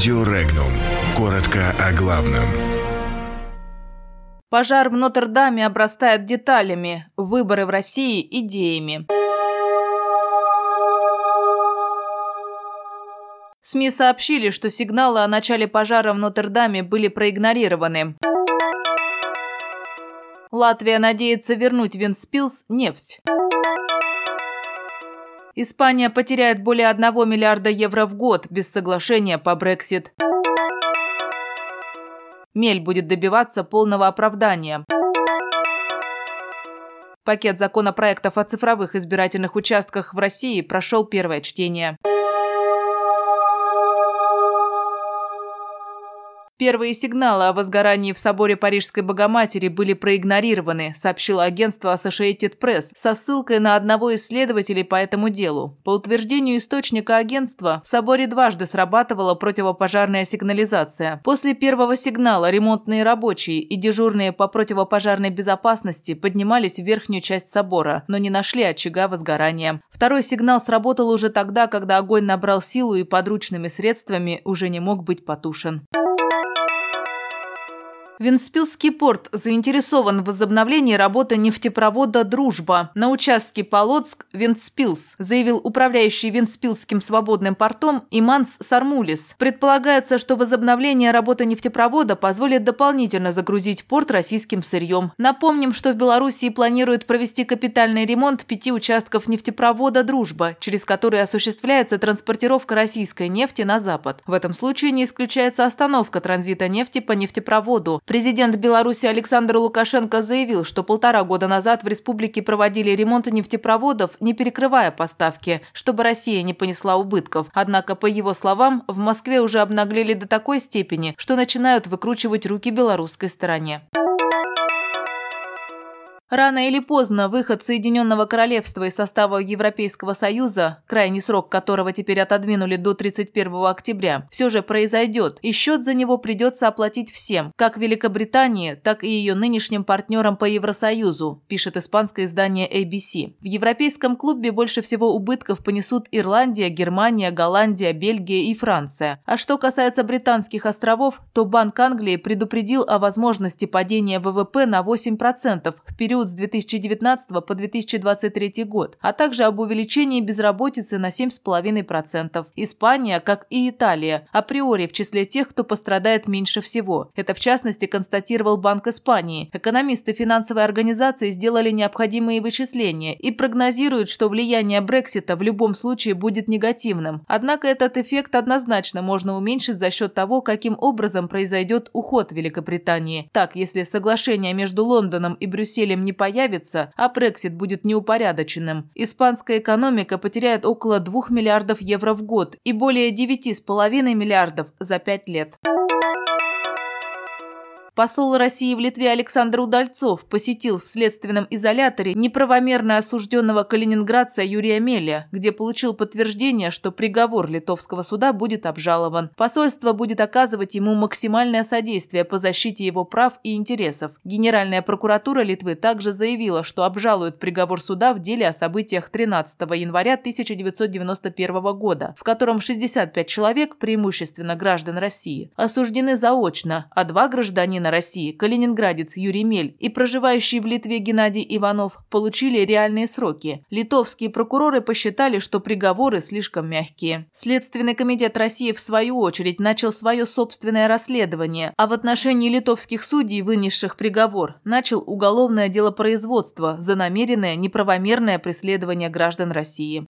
Радио Регнум. Коротко о главном. Пожар в Нотр-Даме обрастает деталями, выборы в России – идеями. СМИ сообщили, что сигналы о начале пожара в Нотр-Даме были проигнорированы. Латвия надеется вернуть Венспилс нефть. Испания потеряет более 1 миллиарда евро в год без соглашения по Брексит. Мель будет добиваться полного оправдания. Пакет законопроектов о цифровых избирательных участках в России прошел первое чтение. Первые сигналы о возгорании в соборе Парижской Богоматери были проигнорированы, сообщило агентство Associated Press со ссылкой на одного из следователей по этому делу. По утверждению источника агентства, в соборе дважды срабатывала противопожарная сигнализация. После первого сигнала ремонтные рабочие и дежурные по противопожарной безопасности поднимались в верхнюю часть собора, но не нашли очага возгорания. Второй сигнал сработал уже тогда, когда огонь набрал силу и подручными средствами уже не мог быть потушен. Венспилский порт заинтересован в возобновлении работы нефтепровода «Дружба» на участке Полоцк-Вентспилс, заявил управляющий Венспилским свободным портом Иманс Сармулис. Предполагается, что возобновление работы нефтепровода позволит дополнительно загрузить порт российским сырьем. Напомним, что в Белоруссии планируют провести капитальный ремонт пяти участков нефтепровода «Дружба», через который осуществляется транспортировка российской нефти на Запад. В этом случае не исключается остановка транзита нефти по нефтепроводу, Президент Беларуси Александр Лукашенко заявил, что полтора года назад в республике проводили ремонт нефтепроводов, не перекрывая поставки, чтобы Россия не понесла убытков. Однако, по его словам, в Москве уже обнаглели до такой степени, что начинают выкручивать руки белорусской стороне. Рано или поздно выход Соединенного Королевства из состава Европейского Союза, крайний срок которого теперь отодвинули до 31 октября, все же произойдет, и счет за него придется оплатить всем, как Великобритании, так и ее нынешним партнерам по Евросоюзу, пишет испанское издание ABC. В европейском клубе больше всего убытков понесут Ирландия, Германия, Голландия, Бельгия и Франция. А что касается британских островов, то Банк Англии предупредил о возможности падения ВВП на 8% в период период с 2019 по 2023 год, а также об увеличении безработицы на 7,5%. Испания, как и Италия, априори в числе тех, кто пострадает меньше всего. Это в частности констатировал Банк Испании. Экономисты финансовой организации сделали необходимые вычисления и прогнозируют, что влияние Брексита в любом случае будет негативным. Однако этот эффект однозначно можно уменьшить за счет того, каким образом произойдет уход Великобритании. Так, если соглашение между Лондоном и Брюсселем не не появится, а Брексит будет неупорядоченным, испанская экономика потеряет около 2 миллиардов евро в год и более 9,5 миллиардов за 5 лет. Посол России в Литве Александр Удальцов посетил в следственном изоляторе неправомерно осужденного калининградца Юрия Меля, где получил подтверждение, что приговор литовского суда будет обжалован. Посольство будет оказывать ему максимальное содействие по защите его прав и интересов. Генеральная прокуратура Литвы также заявила, что обжалует приговор суда в деле о событиях 13 января 1991 года, в котором 65 человек, преимущественно граждан России, осуждены заочно, а два гражданина России, калининградец Юрий Мель и проживающий в Литве Геннадий Иванов получили реальные сроки. Литовские прокуроры посчитали, что приговоры слишком мягкие. Следственный комитет России, в свою очередь, начал свое собственное расследование, а в отношении литовских судей, вынесших приговор, начал уголовное дело производства за намеренное неправомерное преследование граждан России.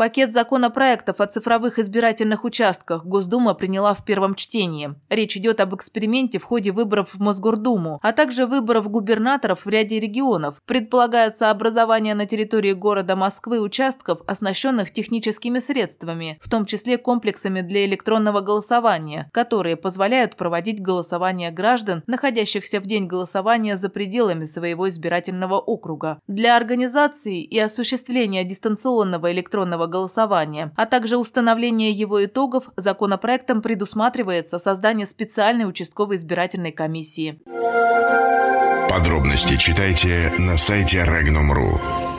Пакет законопроектов о цифровых избирательных участках Госдума приняла в первом чтении. Речь идет об эксперименте в ходе выборов в Мосгордуму, а также выборов губернаторов в ряде регионов. Предполагается образование на территории города Москвы участков, оснащенных техническими средствами, в том числе комплексами для электронного голосования, которые позволяют проводить голосование граждан, находящихся в день голосования за пределами своего избирательного округа. Для организации и осуществления дистанционного электронного голосования, а также установление его итогов, законопроектом предусматривается создание специальной участковой избирательной комиссии. Подробности читайте на сайте Regnum.ru.